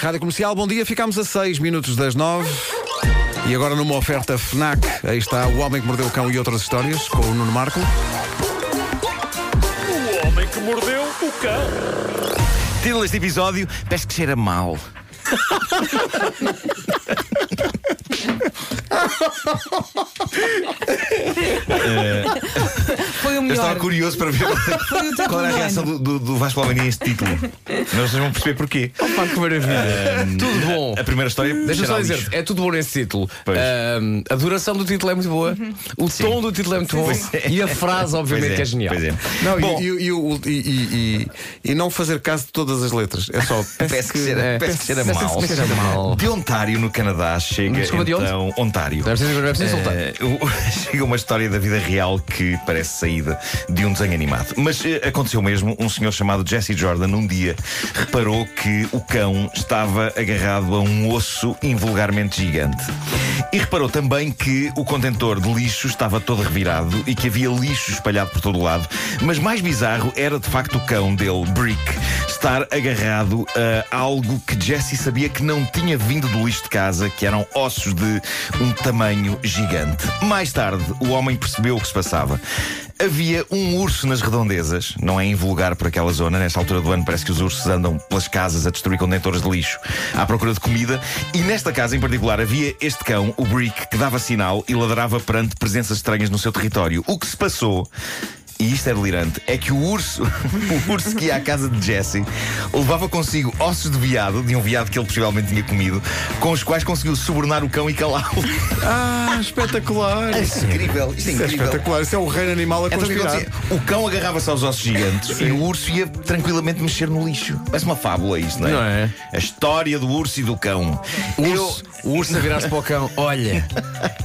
Rádio Comercial, bom dia. Ficámos a 6 minutos das 9. E agora numa oferta FNAC, aí está O Homem que Mordeu o Cão e outras histórias, com o Nuno Marco. O homem que mordeu o cão. Título deste episódio, parece que cheira mal. Foi o Eu estava melhor. curioso para ver qual era a reação do, do, do Vasco Palmeirinho a este título. Mas vocês vão perceber porquê. Pá, que maravilha. tudo bom. A primeira história. Deixa-me cheira só dizer, é tudo bom nesse título. Ahm, a duração do título é muito boa, o tom do título é muito bom é. e a frase, obviamente, Pois que é genial. Pois é. Não, e- Bom, e, e e- e- e- e não fazer caso de todas as letras. É só. Parece que cheira, é, que cheira mal. mal. De Ontário, no Canadá, chega Desculpa, de onde? então Ontário. É é preciso soltar. Eh, o- chega uma história da vida real que parece saída de um desenho animado. Mas eh, aconteceu mesmo. Um senhor chamado Jesse Jordan, um dia, reparou que o cão estava agarrado a um osso invulgarmente gigante. E reparou também que o contentor de lixo estava todo revirado e que havia lixo espalhado por todo lado. Mas mais bizarro era de facto o cão dele, Brick, estar agarrado a algo que Jesse sabia que não tinha vindo do lixo de casa, que eram ossos de um tamanho gigante. Mais tarde, o homem percebeu o que se passava. Havia um urso nas redondezas, não é invulgar por aquela zona. Nesta altura do ano, parece que os ursos andam pelas casas a destruir contentores de lixo à procura de comida. E nesta casa em particular havia este cão, o Brick, que dava sinal e ladrava perante presenças estranhas no seu território. O que se passou e isto é delirante, é que o urso, o urso que ia à casa de Jesse, levava consigo ossos de veado, de um veado que ele possivelmente tinha comido, com os quais conseguiu subornar o cão e calá-lo. Ah, espetacular! É incrível, isto é Isso é incrível. espetacular. Isso é o reino animal a Então, o que conspirar. O cão agarrava-se aos ossos gigantes e o urso ia tranquilamente mexer no lixo. Parece uma fábula isto, não é? Não é? A história do urso e do cão. O urso, o urso a virar-se para o cão: Olha,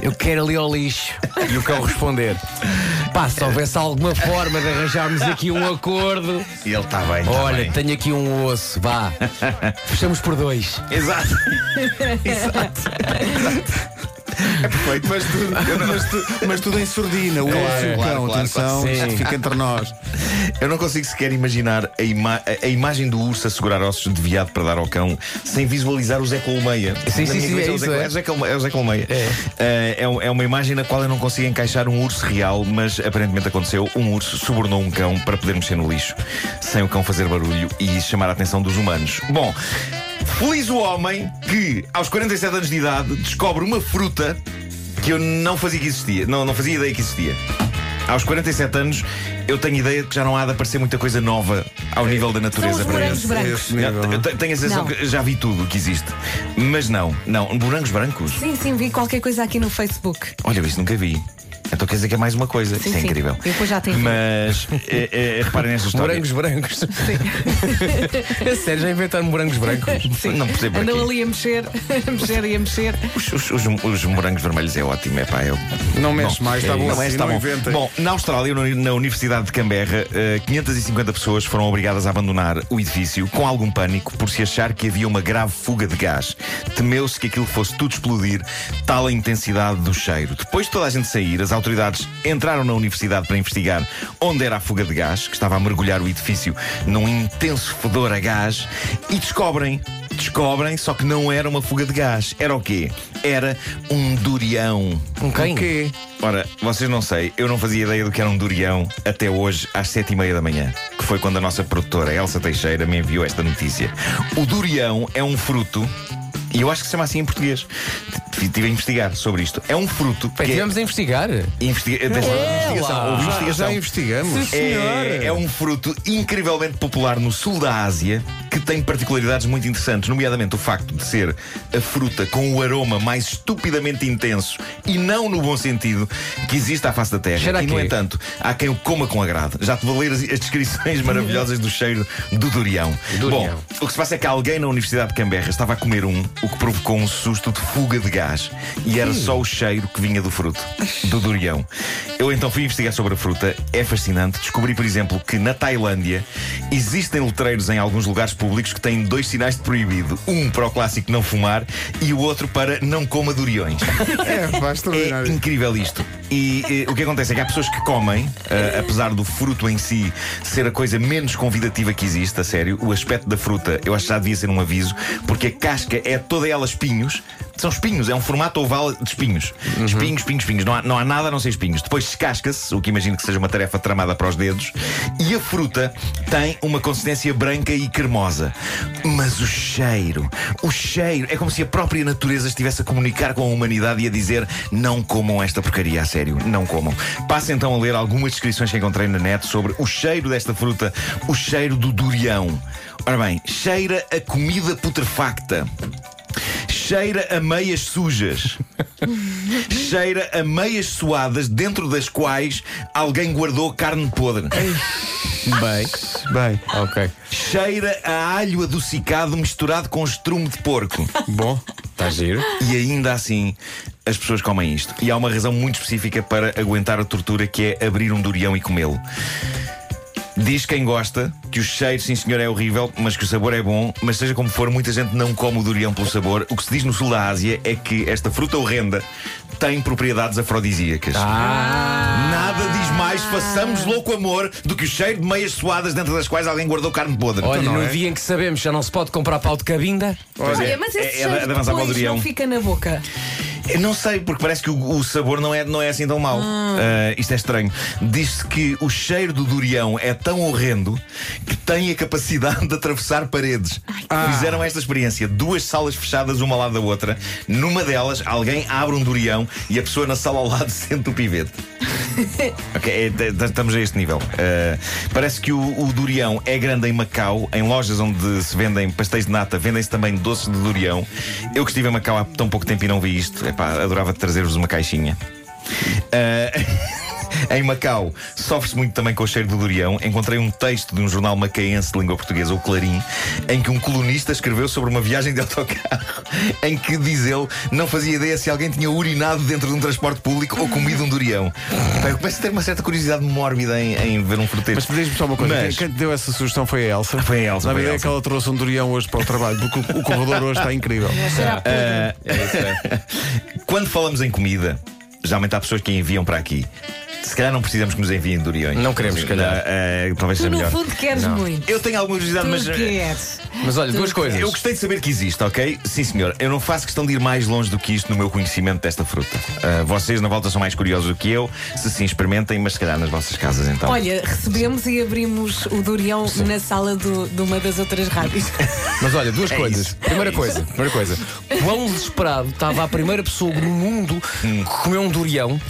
eu quero ali ao lixo. E o cão responder: Pá, se houvesse alguma forma de arranjarmos aqui um acordo. E ele está bem, tá Olha, bem. tenho aqui um osso, vá. Fechamos por dois. Exato. Exato. É perfeito. Mas tudo, mas, tu- mas tudo em surdina. O Claro, urso e o claro, cão, claro, atenção, claro. fica entre nós. Eu não consigo sequer imaginar a, ima- a- imagem do urso a segurar ossos de veado para dar ao cão sem visualizar o Zé Colmeia. Sim, sim, sim, cabeça é o isso, Zé- é. é o Zé Colmeia. É, o Zé Colmeia. É. Eh, é um- é uma imagem na qual eu não consigo encaixar um urso real, mas aparentemente aconteceu. Um urso subornou um cão para poder mexer no lixo, sem o cão fazer barulho e chamar a atenção dos humanos. Bom. Feliz o homem que, aos 47 anos de idade, descobre uma fruta que eu não fazia que existia. Não, não fazia ideia que existia. Aos 47 anos, eu tenho ideia de que já não há de aparecer muita coisa nova ao nível da natureza São os para morangos brancos. Eu te- tenho a sensação Não. que já vi tudo o que existe. Mas não, não. Morangos brancos? Sim, sim, vi qualquer coisa aqui no Facebook. Olha, isso nunca vi. Então quer dizer que é mais uma coisa. Sim, Isso é sim. incrível. Eu depois já tenho. Mas é, é, reparem nesta história. Morangos brancos. é sério, já inventaram morangos brancos? Não percebo Andam ali a mexer, a mexer e a mexer. Os, os- os- os morangos vermelhos é ótimo, é pá. Eu... Não mexe mais, está bom Não assim, é, está não bom. inventem. Bom, na Austrália, na Universidade de Canberra, eh, 550 pessoas foram obrigadas a abandonar o edifício com algum pânico por se achar que havia uma grave fuga de gás. Temeu-se que aquilo fosse tudo explodir, tal a intensidade do cheiro. Depois de toda a gente sair, as autoridades entraram na universidade para investigar onde era a fuga de gás, que estava a mergulhar o edifício num intenso fedor a gás, e descobrem. Descobrem, só que não era uma fuga de gás. Era o quê? Era um durião. Um quem? O quê? Ora, vocês não sei, eu não fazia ideia do que era um durião até hoje, às sete e meia da manhã, que foi quando a nossa produtora Elsa Teixeira me enviou esta notícia. O durião é um fruto. E eu acho que se chama assim em português. Estive a investigar sobre isto. É um fruto Bem, é, tivemos a investigar. investiga... Deixa- investigação. Houve Já, investigação. já investigamos. É, é um fruto incrivelmente popular no sul da Ásia que tem particularidades muito interessantes, nomeadamente o facto de ser a fruta com o aroma mais estupidamente intenso e não no bom sentido que existe à face da Terra. Cheira e, no entanto, há quem o coma com agrado. Já te vou ler as, as descrições maravilhosas do cheiro do durião. Durião. Bom, o que se passa é que alguém na Universidade de Canberra estava a comer um, o que provocou um susto de fuga de gás. E era só o cheiro que vinha do fruto, do durião. Eu então fui investigar sobre a fruta. É fascinante. Descobri, por exemplo, que na Tailândia existem letreiros em alguns lugares públicos que têm dois sinais de proibido. Um para o clássico não fumar e o outro para não coma duriões. É, É incrível isto. E eh, o que acontece é que há pessoas que comem, eh, apesar do fruto em si ser a coisa menos convidativa que existe, a sério, o aspecto da fruta eu acho que já devia ser um aviso, porque a casca é toda ela espinhos. São espinhos, é um formato oval de espinhos. Espinhos, espinhos, espinhos. Não há, não há nada a não ser espinhos. Depois descasca-se, o que imagino que seja uma tarefa tramada para os dedos, e a fruta tem uma consistência branca e cremosa. Mas o cheiro, o cheiro, é como se a própria natureza estivesse a comunicar com a humanidade e a dizer: não comam esta porcaria, a sério, não comam. Passe então a ler algumas descrições que encontrei na net sobre o cheiro desta fruta, o cheiro do durião. Ora bem, cheira a comida putrefacta. Cheira a meias sujas. Cheira a meias suadas dentro das quais alguém guardou carne podre. Bem, Bem, ok. Cheira a alho adocicado misturado com estrume de porco. bom. Está giro. E ainda assim, as pessoas comem isto. E há uma razão muito específica para aguentar a tortura que é abrir um durião e comê-lo. Diz quem gosta que o cheiro, sim senhor, é horrível, mas que o sabor é bom. Mas seja como for, muita gente não come o durião pelo sabor. O que se diz no sul da Ásia é que esta fruta horrenda tem propriedades afrodisíacas. Nada diz mais, façamos louco amor, do que o cheiro de meias suadas dentro das quais alguém guardou carne podre. Olha, não no é? dia em que sabemos já não se pode comprar pau de cabinda. Pois Olha, é, mas é- esse é de- cheiro de o depois não fica na boca. Eu não sei, porque parece que o, o sabor não é, não é assim tão mau. Ah, isto é estranho. Diz-se que o cheiro do durião é tão horrendo que tem a capacidade de atravessar paredes. Fizeram esta experiência. Duas salas fechadas, uma ao lado da outra. Numa delas, alguém abre um durião e a pessoa na sala ao lado sente o pivete. Ok, é, estamos a este nível. Ah, parece que o, o durião é grande em Macau, em lojas onde se vendem pastéis de nata, vendem-se também doces de durião. Eu que estive em Macau há tão pouco tempo e não vi isto, epá, adorava trazer-vos uma caixinha. Ah, Em Macau, sofre-se muito também com o cheiro do durião. Encontrei um texto de um jornal macaense de língua portuguesa, o Clarim, em que um colunista escreveu sobre uma viagem de autocarro, em que, diz ele, não fazia ideia se alguém tinha urinado dentro de um transporte público ou comido um durião. Pá, Eu começo a ter uma certa curiosidade mórbida em, em ver um fruteiro. Mas diz-me só uma coisa: Mas- quem, quem te deu essa sugestão foi a Elsa. Foi a Elsa, Na foi a verdade é Elsa. que ela trouxe um durião hoje para o trabalho, porque o, o corredor hoje está incrível. É isso, é. Quando falamos em comida, geralmente há pessoas que enviam para aqui. Se calhar não precisamos que nos enviem duriões. Não queremos, se calhar. Eh, talvez Tu, seja no melhor. fundo, queres muito. Eu tenho alguma curiosidade, Tu mas. eh, queres. Mas olha, duas coisas. Eu gostei de saber que existe, ok? Sim, senhor. Eu não faço questão de ir mais longe do que isto no meu conhecimento desta fruta. Ah, vocês, na volta, são mais curiosos do que eu. Se sim, experimentem, mas se calhar nas vossas casas então. Olha, recebemos e abrimos o Durião na sala do- de uma das outras rádios. Mas olha, duas É coisas. isso. Primeira coisa, primeira coisa. Quão desesperado estava a primeira pessoa no mundo que comeu um durião,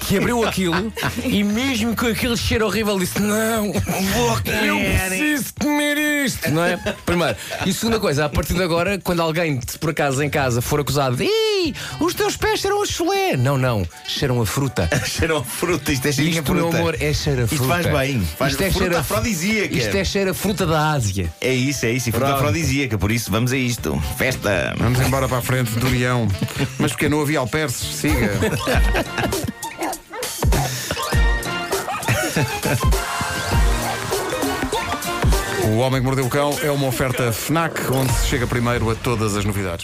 que abriu aquilo e mesmo com aquele cheiro horrível disse: Não, Vou eu preciso comer isto, não é? Primeiro. E segunda coisa, a partir de agora, quando alguém, por acaso em casa, for acusado de Ih, os teus pés cheiram a chulé. Não, não, cheiram a fruta. Cheiram a fruta, isto é cheirinho a Isto, meu amor, é cheiro a Isto fruta. faz bem, faz Isto é fruta cheiro a- afrodisíaca. Isto é cheiro a fruta da Ásia. É isso, é isso. E fruta Pronto. afrodisíaca, por isso vamos a isto. Festa! Vamos embora para a frente, durião. Mas porque não havia alperces, siga. O Homem que Mordeu o Cão é uma oferta FNAC, onde se chega primeiro a todas as novidades.